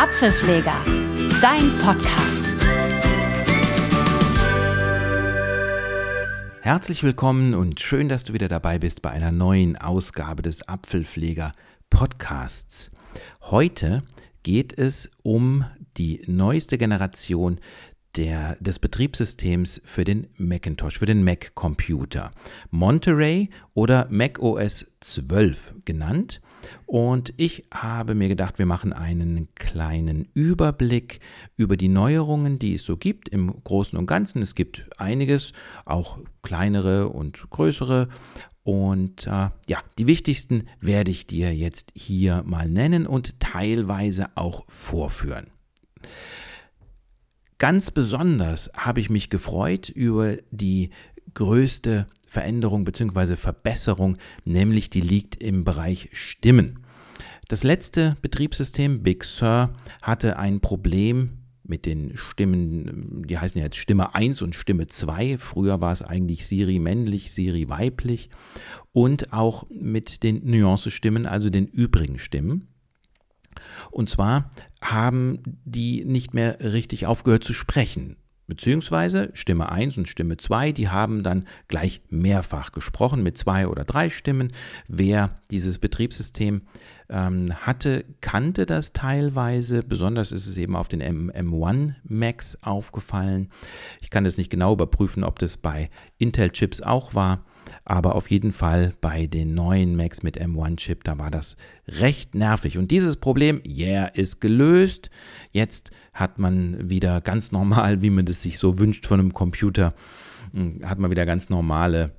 Apfelpfleger, dein Podcast. Herzlich willkommen und schön, dass du wieder dabei bist bei einer neuen Ausgabe des Apfelpfleger Podcasts. Heute geht es um die neueste Generation der, des Betriebssystems für den Macintosh, für den Mac-Computer. Monterey oder Mac OS 12 genannt. Und ich habe mir gedacht, wir machen einen kleinen Überblick über die Neuerungen, die es so gibt im Großen und Ganzen. Es gibt einiges, auch kleinere und größere. Und äh, ja, die wichtigsten werde ich dir jetzt hier mal nennen und teilweise auch vorführen. Ganz besonders habe ich mich gefreut über die größte Veränderung bzw. Verbesserung, nämlich die liegt im Bereich Stimmen. Das letzte Betriebssystem Big Sur hatte ein Problem mit den Stimmen, die heißen ja jetzt Stimme 1 und Stimme 2. Früher war es eigentlich Siri männlich, Siri weiblich und auch mit den Nuancestimmen, also den übrigen Stimmen. Und zwar haben die nicht mehr richtig aufgehört zu sprechen. Beziehungsweise Stimme 1 und Stimme 2, die haben dann gleich mehrfach gesprochen mit zwei oder drei Stimmen. Wer dieses Betriebssystem ähm, hatte, kannte das teilweise. Besonders ist es eben auf den M1 Macs aufgefallen. Ich kann das nicht genau überprüfen, ob das bei Intel-Chips auch war. Aber auf jeden Fall bei den neuen Macs mit M1-Chip, da war das recht nervig. Und dieses Problem, yeah, ist gelöst. Jetzt hat man wieder ganz normal, wie man das sich so wünscht von einem Computer, hm, hat man wieder ganz normale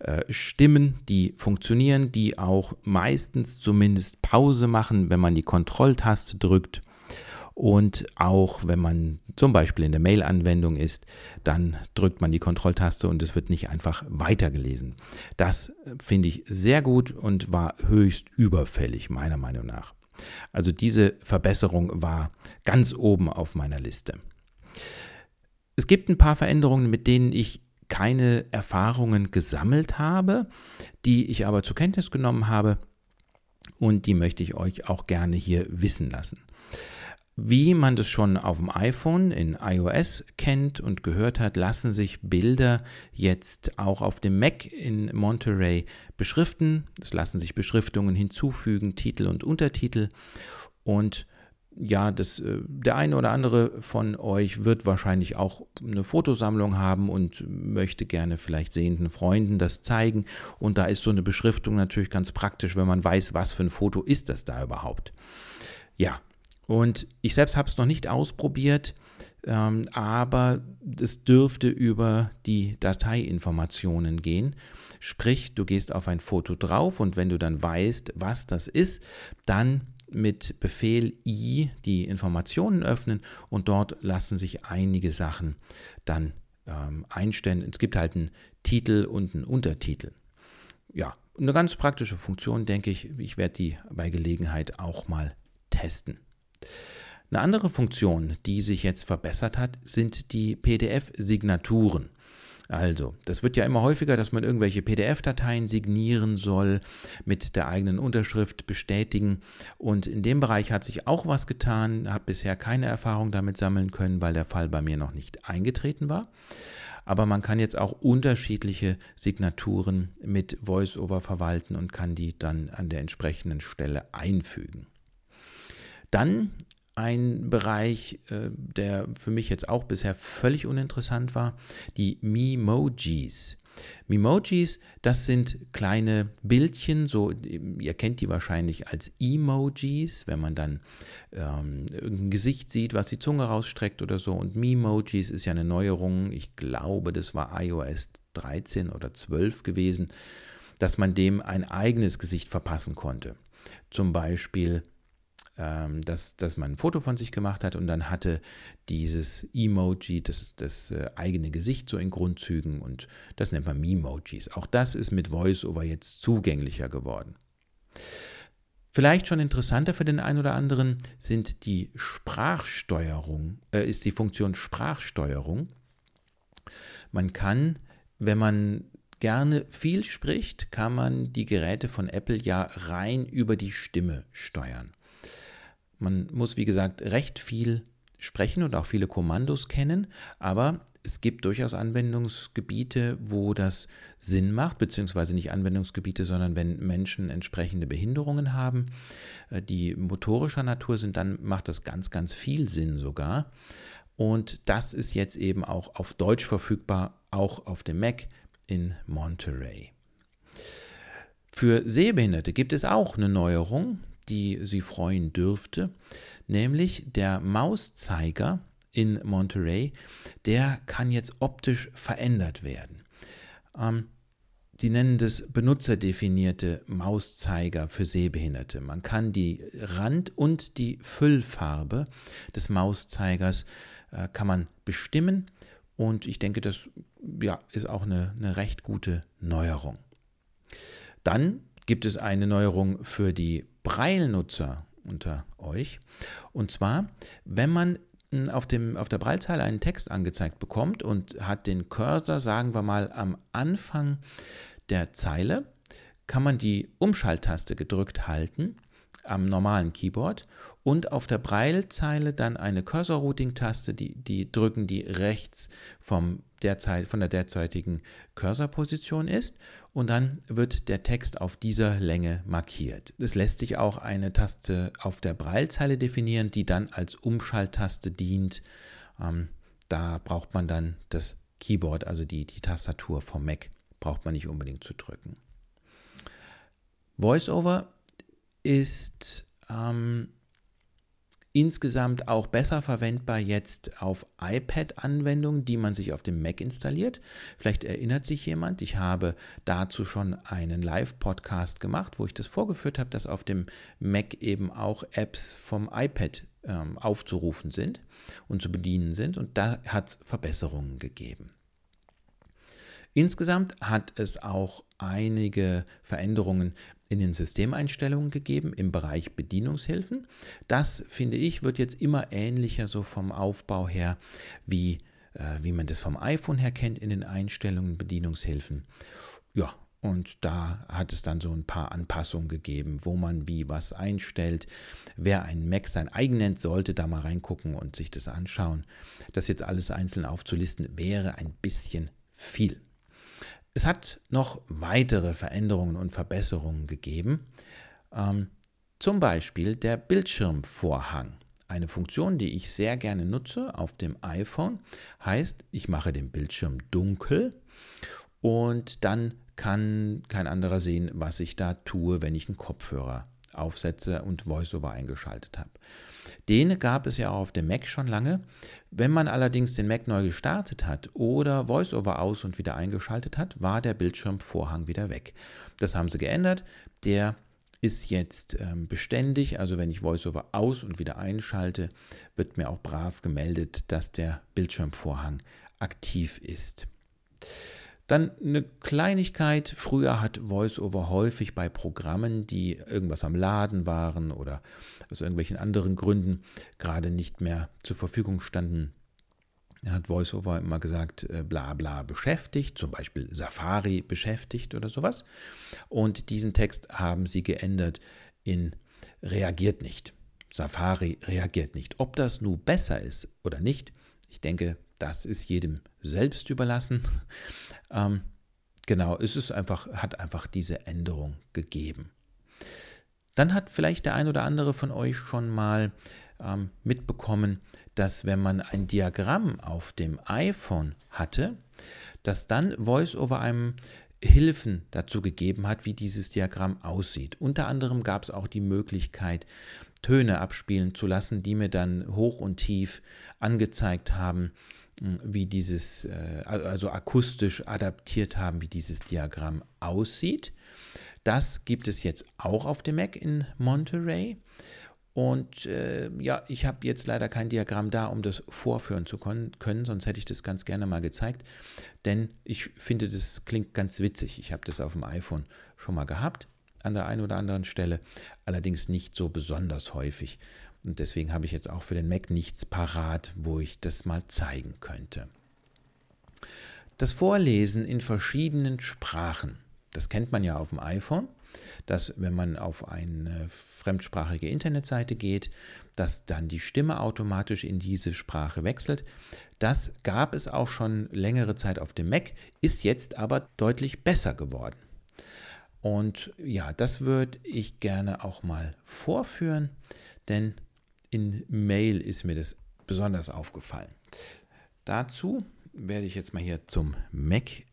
äh, Stimmen, die funktionieren, die auch meistens zumindest Pause machen, wenn man die Kontrolltaste drückt. Und auch wenn man zum Beispiel in der Mail-Anwendung ist, dann drückt man die Kontrolltaste und es wird nicht einfach weitergelesen. Das finde ich sehr gut und war höchst überfällig, meiner Meinung nach. Also diese Verbesserung war ganz oben auf meiner Liste. Es gibt ein paar Veränderungen, mit denen ich keine Erfahrungen gesammelt habe, die ich aber zur Kenntnis genommen habe und die möchte ich euch auch gerne hier wissen lassen. Wie man das schon auf dem iPhone in iOS kennt und gehört hat, lassen sich Bilder jetzt auch auf dem Mac in Monterey beschriften. Es lassen sich Beschriftungen hinzufügen, Titel und Untertitel. Und ja, das, äh, der eine oder andere von euch wird wahrscheinlich auch eine Fotosammlung haben und möchte gerne vielleicht sehenden Freunden das zeigen. Und da ist so eine Beschriftung natürlich ganz praktisch, wenn man weiß, was für ein Foto ist das da überhaupt. Ja, und ich selbst habe es noch nicht ausprobiert, ähm, aber es dürfte über die Dateiinformationen gehen. Sprich, du gehst auf ein Foto drauf und wenn du dann weißt, was das ist, dann mit Befehl I die Informationen öffnen und dort lassen sich einige Sachen dann ähm, einstellen. Es gibt halt einen Titel und einen Untertitel. Ja, eine ganz praktische Funktion, denke ich. Ich werde die bei Gelegenheit auch mal testen. Eine andere Funktion, die sich jetzt verbessert hat, sind die PDF-Signaturen. Also, das wird ja immer häufiger, dass man irgendwelche PDF-Dateien signieren soll, mit der eigenen Unterschrift bestätigen. Und in dem Bereich hat sich auch was getan, habe bisher keine Erfahrung damit sammeln können, weil der Fall bei mir noch nicht eingetreten war. Aber man kann jetzt auch unterschiedliche Signaturen mit VoiceOver verwalten und kann die dann an der entsprechenden Stelle einfügen. Dann ein Bereich, äh, der für mich jetzt auch bisher völlig uninteressant war, die Memojis. Memojis, das sind kleine Bildchen, so ihr kennt die wahrscheinlich als Emojis, wenn man dann ähm, ein Gesicht sieht, was die Zunge rausstreckt oder so. Und Memojis ist ja eine Neuerung, ich glaube, das war iOS 13 oder 12 gewesen, dass man dem ein eigenes Gesicht verpassen konnte. Zum Beispiel dass, dass man ein Foto von sich gemacht hat und dann hatte dieses Emoji das, das äh, eigene Gesicht so in Grundzügen und das nennt man Memojis. Auch das ist mit VoiceOver jetzt zugänglicher geworden. Vielleicht schon interessanter für den einen oder anderen sind die Sprachsteuerung, äh, ist die Funktion Sprachsteuerung. Man kann, wenn man gerne viel spricht, kann man die Geräte von Apple ja rein über die Stimme steuern. Man muss, wie gesagt, recht viel sprechen und auch viele Kommandos kennen, aber es gibt durchaus Anwendungsgebiete, wo das Sinn macht, beziehungsweise nicht Anwendungsgebiete, sondern wenn Menschen entsprechende Behinderungen haben, äh, die motorischer Natur sind, dann macht das ganz, ganz viel Sinn sogar. Und das ist jetzt eben auch auf Deutsch verfügbar, auch auf dem Mac in Monterey. Für Sehbehinderte gibt es auch eine Neuerung, die Sie freuen dürfte, nämlich der Mauszeiger in Monterey, der kann jetzt optisch verändert werden. Ähm, die nennen das benutzerdefinierte Mauszeiger für Sehbehinderte. Man kann die Rand- und die Füllfarbe des Mauszeigers äh, kann man bestimmen und ich denke, das ja, ist auch eine, eine recht gute Neuerung. Dann gibt es eine Neuerung für die Braille-Nutzer unter euch. Und zwar, wenn man hm, auf, dem, auf der Braillezeile einen Text angezeigt bekommt und hat den Cursor, sagen wir mal, am Anfang der Zeile, kann man die Umschalttaste gedrückt halten am normalen Keyboard und auf der Braillezeile dann eine Cursor-Routing-Taste, die, die drücken, die rechts vom derzeit, von der derzeitigen Cursor-Position ist und dann wird der Text auf dieser Länge markiert. Es lässt sich auch eine Taste auf der Braillezeile definieren, die dann als Umschalttaste dient. Ähm, da braucht man dann das Keyboard, also die, die Tastatur vom Mac, braucht man nicht unbedingt zu drücken. VoiceOver ist ähm, insgesamt auch besser verwendbar jetzt auf iPad-Anwendungen, die man sich auf dem Mac installiert. Vielleicht erinnert sich jemand, ich habe dazu schon einen Live-Podcast gemacht, wo ich das vorgeführt habe, dass auf dem Mac eben auch Apps vom iPad ähm, aufzurufen sind und zu bedienen sind. Und da hat es Verbesserungen gegeben. Insgesamt hat es auch einige Veränderungen in den Systemeinstellungen gegeben im Bereich Bedienungshilfen. Das, finde ich, wird jetzt immer ähnlicher so vom Aufbau her, wie, äh, wie man das vom iPhone her kennt in den Einstellungen Bedienungshilfen. Ja, und da hat es dann so ein paar Anpassungen gegeben, wo man wie was einstellt. Wer einen Mac sein eigen nennt, sollte da mal reingucken und sich das anschauen. Das jetzt alles einzeln aufzulisten, wäre ein bisschen viel. Es hat noch weitere Veränderungen und Verbesserungen gegeben. Ähm, zum Beispiel der Bildschirmvorhang. Eine Funktion, die ich sehr gerne nutze auf dem iPhone, heißt, ich mache den Bildschirm dunkel und dann kann kein anderer sehen, was ich da tue, wenn ich einen Kopfhörer aufsetze und VoiceOver eingeschaltet habe. Den gab es ja auch auf dem Mac schon lange. Wenn man allerdings den Mac neu gestartet hat oder VoiceOver aus und wieder eingeschaltet hat, war der Bildschirmvorhang wieder weg. Das haben sie geändert. Der ist jetzt ähm, beständig, also wenn ich VoiceOver aus und wieder einschalte, wird mir auch brav gemeldet, dass der Bildschirmvorhang aktiv ist. Dann eine Kleinigkeit. Früher hat VoiceOver häufig bei Programmen, die irgendwas am Laden waren oder aus irgendwelchen anderen Gründen gerade nicht mehr zur Verfügung standen, hat VoiceOver immer gesagt, äh, bla bla beschäftigt, zum Beispiel Safari beschäftigt oder sowas. Und diesen Text haben sie geändert in reagiert nicht. Safari reagiert nicht. Ob das nun besser ist oder nicht, ich denke, das ist jedem selbst überlassen. Ähm, genau, es ist einfach, hat einfach diese Änderung gegeben. Dann hat vielleicht der ein oder andere von euch schon mal ähm, mitbekommen, dass wenn man ein Diagramm auf dem iPhone hatte, dass dann VoiceOver einem Hilfen dazu gegeben hat, wie dieses Diagramm aussieht. Unter anderem gab es auch die Möglichkeit, Töne abspielen zu lassen, die mir dann hoch und tief angezeigt haben, wie dieses, äh, also akustisch adaptiert haben, wie dieses Diagramm aussieht. Das gibt es jetzt auch auf dem Mac in Monterey. Und äh, ja, ich habe jetzt leider kein Diagramm da, um das vorführen zu können, sonst hätte ich das ganz gerne mal gezeigt. Denn ich finde, das klingt ganz witzig. Ich habe das auf dem iPhone schon mal gehabt, an der einen oder anderen Stelle, allerdings nicht so besonders häufig. Und deswegen habe ich jetzt auch für den Mac nichts parat, wo ich das mal zeigen könnte. Das Vorlesen in verschiedenen Sprachen, das kennt man ja auf dem iPhone. dass wenn man auf eine fremdsprachige Internetseite geht, dass dann die Stimme automatisch in diese Sprache wechselt. Das gab es auch schon längere Zeit auf dem Mac, ist jetzt aber deutlich besser geworden. Und ja, das würde ich gerne auch mal vorführen, denn in Mail ist mir das besonders aufgefallen. Dazu werde ich jetzt mal hier zum Mac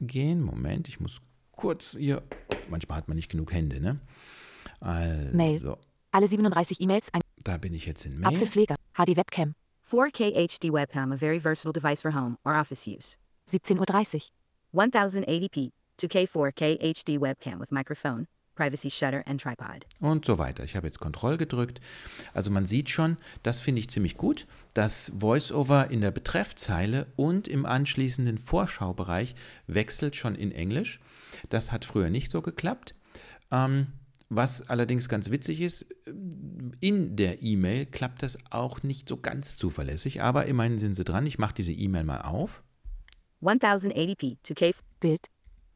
gehen. Moment, ich muss kurz hier. Manchmal hat man nicht genug Hände, ne? Also. Mail. Alle 37 E-Mails. Da bin ich jetzt in Mail. Apfelpfleger. HD Webcam. 4K HD webcam, a very versatile device for home or office use. 17.30 Uhr. 1080p, 2K 4K HD webcam with microphone, Privacy Shutter and Tripod. Und so weiter. Ich habe jetzt Kontroll gedrückt. Also man sieht schon, das finde ich ziemlich gut, dass VoiceOver in der Betreffzeile und im anschließenden Vorschaubereich wechselt schon in Englisch. Das hat früher nicht so geklappt. Ähm, was allerdings ganz witzig ist, in der E-Mail klappt das auch nicht so ganz zuverlässig, aber immerhin sind sie dran. Ich mache diese E-Mail mal auf. 1080p 2K Bild.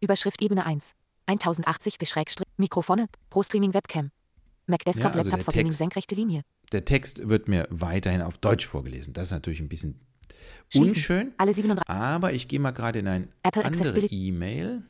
Überschrift Ebene 1. 1080 Beschrägstrich Mikrofone Pro Streaming Webcam. Mac Desktop ja, also Laptop Verbindung senkrechte Linie. Der Text wird mir weiterhin auf Deutsch vorgelesen. Das ist natürlich ein bisschen Schließen. unschön. Alle 37. Aber ich gehe mal gerade in ein Apple andere E-Mail.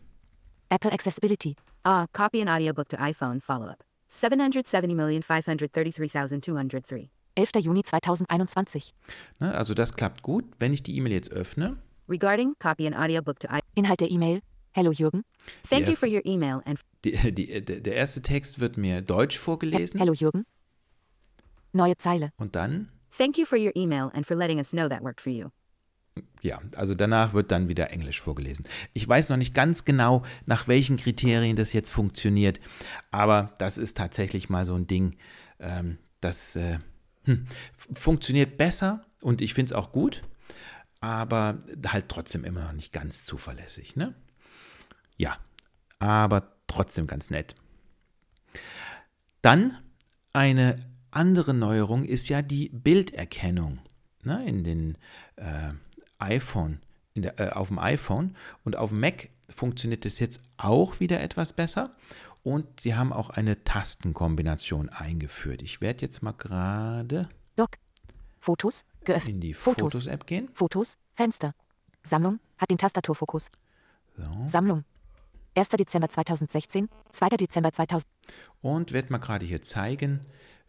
Apple Accessibility. Ah, copy an audiobook to iPhone follow-up. 770,533,203. 11. Juni 2021. Ne, also das klappt gut. Wenn ich die E-Mail jetzt öffne. Regarding copy an audiobook to iPhone. Inhalt der E-Mail. Hello Jürgen. Thank you for your email and die, die, der erste Text wird mir deutsch vorgelesen. Hello Jürgen. Neue Zeile. Und dann? Thank you for your email and for letting us know that worked for you. Ja, also danach wird dann wieder Englisch vorgelesen. Ich weiß noch nicht ganz genau, nach welchen Kriterien das jetzt funktioniert, aber das ist tatsächlich mal so ein Ding, ähm, das äh, hm, funktioniert besser und ich finde es auch gut, aber halt trotzdem immer noch nicht ganz zuverlässig. Ne? Ja, aber trotzdem ganz nett. Dann eine andere Neuerung ist ja die Bilderkennung ne, in den äh, iPhone, der, äh, auf dem iPhone und auf dem Mac funktioniert das jetzt auch wieder etwas besser und sie haben auch eine Tastenkombination eingeführt. Ich werde jetzt mal gerade Doc Fotos geöffnet in die Fotos-App Fotos, gehen. Fotos Fenster Sammlung hat den Tastaturfokus. So. Sammlung 1. Dezember 2016, 2. Dezember 2000 und werde mal gerade hier zeigen,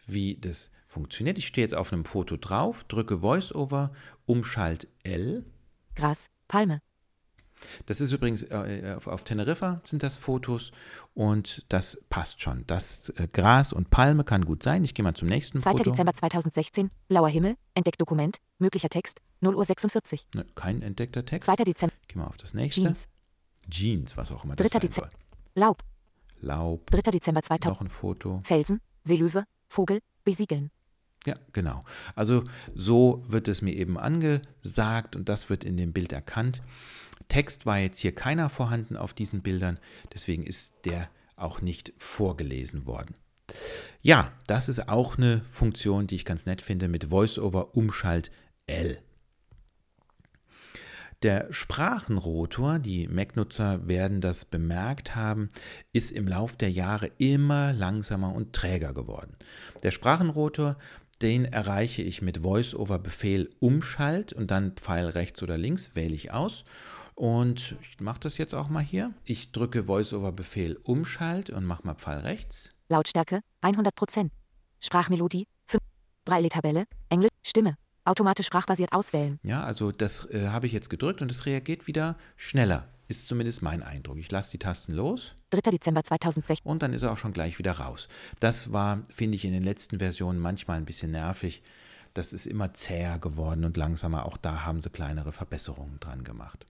wie das funktioniert. Ich stehe jetzt auf einem Foto drauf, drücke VoiceOver, Umschalt L. Gras, Palme. Das ist übrigens äh, auf, auf, Teneriffa sind das Fotos und das passt schon. Das äh, Gras und Palme kann gut sein. Ich gehe mal zum nächsten 2. Foto. Dezember 2016, blauer Himmel, entdeckt Dokument, möglicher Text, 0 Uhr 46. Ne, kein entdeckter Text. 2. Dezember. Geh mal auf das nächste. Jeans. Jeans, was auch immer 3. das sein Dezember. soll. Laub. Laub. 3. Dezember 2000. Noch ein Foto. Felsen, Seelöwe, Vogel, besiegeln. Ja, genau. Also so wird es mir eben angesagt und das wird in dem Bild erkannt. Text war jetzt hier keiner vorhanden auf diesen Bildern, deswegen ist der auch nicht vorgelesen worden. Ja, das ist auch eine Funktion, die ich ganz nett finde mit VoiceOver Umschalt L. Der Sprachenrotor, die Mac-Nutzer werden das bemerkt haben, ist im Lauf der Jahre immer langsamer und träger geworden. Der Sprachenrotor den erreiche ich mit Voice-over-Befehl Umschalt und dann Pfeil rechts oder links wähle ich aus. Und ich mache das jetzt auch mal hier. Ich drücke Voice-over-Befehl Umschalt und mache mal Pfeil rechts. Lautstärke 100%. Sprachmelodie 5. Braille-Tabelle, Englisch, Stimme. Automatisch sprachbasiert auswählen. Ja, also das äh, habe ich jetzt gedrückt und es reagiert wieder schneller. Ist zumindest mein Eindruck. Ich lasse die Tasten los. 3. Dezember 2016. Und dann ist er auch schon gleich wieder raus. Das war, finde ich, in den letzten Versionen manchmal ein bisschen nervig. Das ist immer zäher geworden und langsamer. Auch da haben sie kleinere Verbesserungen dran gemacht.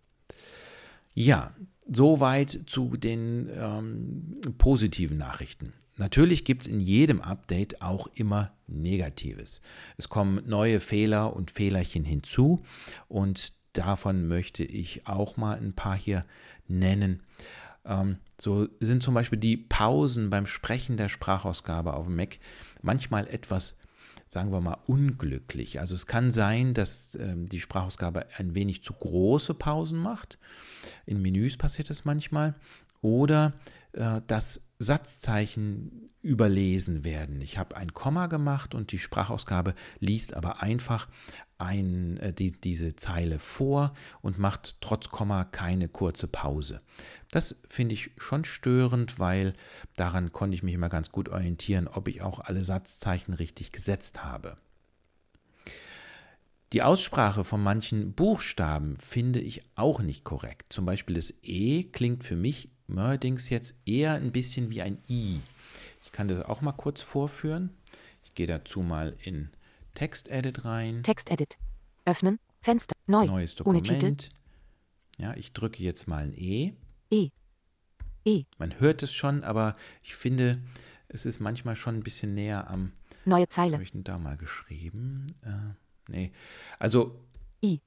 Ja, soweit zu den ähm, positiven Nachrichten. Natürlich gibt es in jedem Update auch immer Negatives. Es kommen neue Fehler und Fehlerchen hinzu und davon möchte ich auch mal ein paar hier nennen. Ähm, so sind zum Beispiel die Pausen beim Sprechen der Sprachausgabe auf dem Mac manchmal etwas, sagen wir mal, unglücklich. Also es kann sein, dass ähm, die Sprachausgabe ein wenig zu große Pausen macht. In Menüs passiert das manchmal. Oder äh, dass Satzzeichen überlesen werden. Ich habe ein Komma gemacht und die Sprachausgabe liest aber einfach ein, äh, die, diese Zeile vor und macht trotz Komma keine kurze Pause. Das finde ich schon störend, weil daran konnte ich mich immer ganz gut orientieren, ob ich auch alle Satzzeichen richtig gesetzt habe. Die Aussprache von manchen Buchstaben finde ich auch nicht korrekt. Zum Beispiel das E klingt für mich neuerdings jetzt eher ein bisschen wie ein I. Ich kann das auch mal kurz vorführen. Ich gehe dazu mal in Textedit rein. Textedit. Öffnen. Fenster. Neu. Neues Ohne Dokument. Titel. Ja, ich drücke jetzt mal ein E. E. E. Man hört es schon, aber ich finde, es ist manchmal schon ein bisschen näher am. Neue Zeile. habe ich denn da mal geschrieben? Äh, nee. Also, I.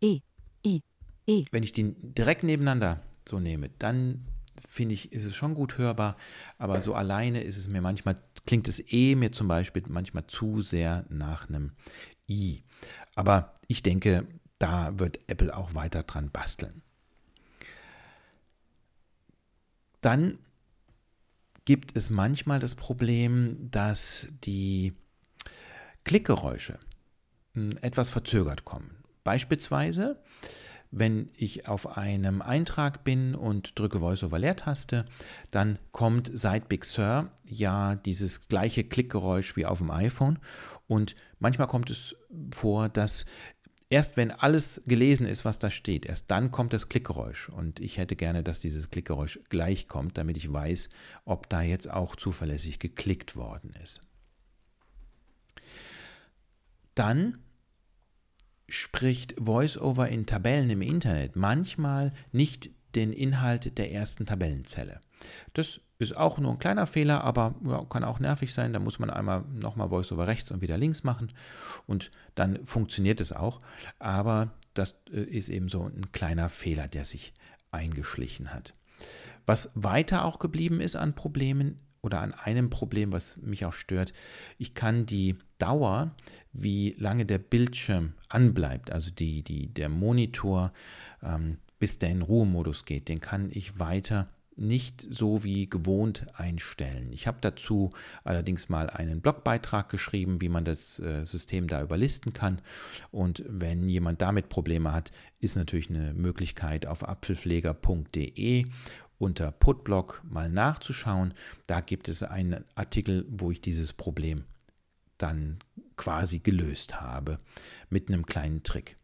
E. I. E. wenn ich die direkt nebeneinander so nehme, dann finde ich, ist es schon gut hörbar, aber so alleine ist es mir manchmal, klingt das E mir zum Beispiel manchmal zu sehr nach einem I. Aber ich denke, da wird Apple auch weiter dran basteln. Dann gibt es manchmal das Problem, dass die Klickgeräusche mh, etwas verzögert kommen. Beispielsweise, wenn ich auf einem Eintrag bin und drücke Voice-over-Leertaste, dann kommt seit Big Sur ja dieses gleiche Klickgeräusch wie auf dem iPhone. Und manchmal kommt es vor, dass erst wenn alles gelesen ist, was da steht, erst dann kommt das Klickgeräusch. Und ich hätte gerne, dass dieses Klickgeräusch gleich kommt, damit ich weiß, ob da jetzt auch zuverlässig geklickt worden ist. Dann spricht VoiceOver in Tabellen im Internet manchmal nicht den Inhalt der ersten Tabellenzelle. Das ist auch nur ein kleiner Fehler, aber ja, kann auch nervig sein. Da muss man einmal nochmal VoiceOver rechts und wieder links machen und dann funktioniert es auch. Aber das äh, ist eben so ein kleiner Fehler, der sich eingeschlichen hat. Was weiter auch geblieben ist an Problemen oder an einem Problem, was mich auch stört, ich kann die Dauer, wie lange der Bildschirm anbleibt, also die, die, der Monitor, ähm, bis der in Ruhemodus geht, den kann ich weiter nicht so wie gewohnt einstellen. Ich habe dazu allerdings mal einen Blogbeitrag geschrieben, wie man das äh, System da überlisten kann. Und wenn jemand damit Probleme hat, ist natürlich eine Möglichkeit auf apfelpfleger.de unter Putblog mal nachzuschauen. Da gibt es einen Artikel, wo ich dieses Problem dann quasi gelöst habe mit einem kleinen Trick.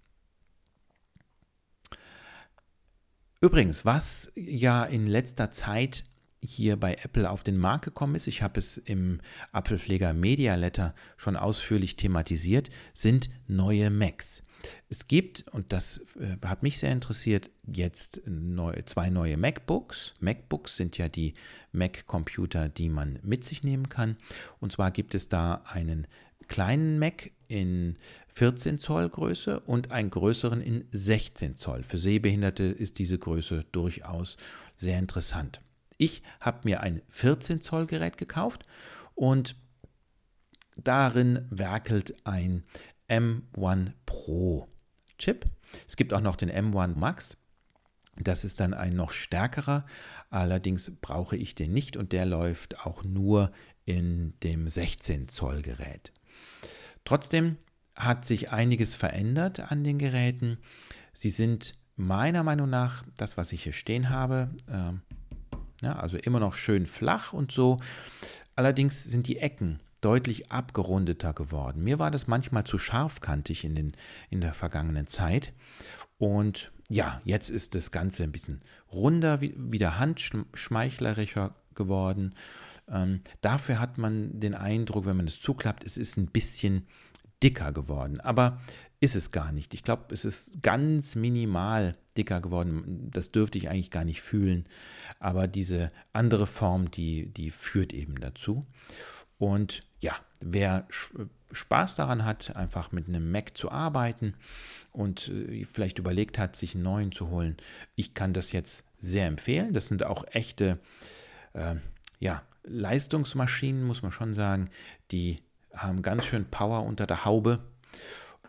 Übrigens, was ja in letzter Zeit hier bei Apple auf den Markt gekommen ist, ich habe es im Apfelpfleger Media Letter schon ausführlich thematisiert, sind neue Macs. Es gibt, und das äh, hat mich sehr interessiert, jetzt neu, zwei neue MacBooks. MacBooks sind ja die Mac-Computer, die man mit sich nehmen kann. Und zwar gibt es da einen kleinen Mac in 14 Zoll Größe und einen größeren in 16 Zoll. Für Sehbehinderte ist diese Größe durchaus sehr interessant. Ich habe mir ein 14 Zoll Gerät gekauft und darin werkelt ein M1 Pro Chip. Es gibt auch noch den M1 Max. Das ist dann ein noch stärkerer, allerdings brauche ich den nicht und der läuft auch nur in dem 16 Zoll Gerät. Trotzdem hat sich einiges verändert an den Geräten. Sie sind meiner Meinung nach, das was ich hier stehen habe, äh, ja, also immer noch schön flach und so. Allerdings sind die Ecken deutlich abgerundeter geworden. Mir war das manchmal zu scharfkantig in, den, in der vergangenen Zeit. Und ja, jetzt ist das Ganze ein bisschen runder, wieder handschmeichlerischer geworden. Ähm, dafür hat man den Eindruck, wenn man es zuklappt, es ist ein bisschen dicker geworden. Aber ist es gar nicht. Ich glaube, es ist ganz minimal dicker geworden. Das dürfte ich eigentlich gar nicht fühlen. Aber diese andere Form, die, die führt eben dazu. Und ja, wer Spaß daran hat, einfach mit einem Mac zu arbeiten und äh, vielleicht überlegt hat, sich einen neuen zu holen, ich kann das jetzt sehr empfehlen. Das sind auch echte äh, ja, Leistungsmaschinen, muss man schon sagen. Die haben ganz schön Power unter der Haube.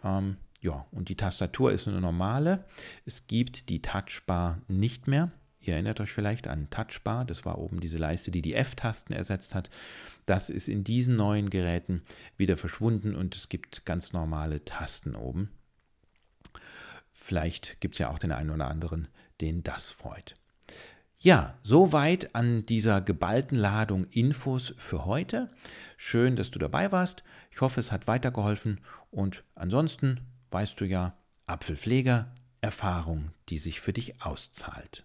Ähm, ja, und die Tastatur ist eine normale. Es gibt die Touchbar nicht mehr Ihr erinnert euch vielleicht an Touchbar, das war oben diese Leiste, die die F-Tasten ersetzt hat. Das ist in diesen neuen Geräten wieder verschwunden und es gibt ganz normale Tasten oben. Vielleicht gibt es ja auch den einen oder anderen, den das freut. Ja, soweit an dieser geballten Ladung Infos für heute. Schön, dass du dabei warst. Ich hoffe, es hat weitergeholfen und ansonsten weißt du ja, Apfelpfleger, Erfahrung, die sich für dich auszahlt.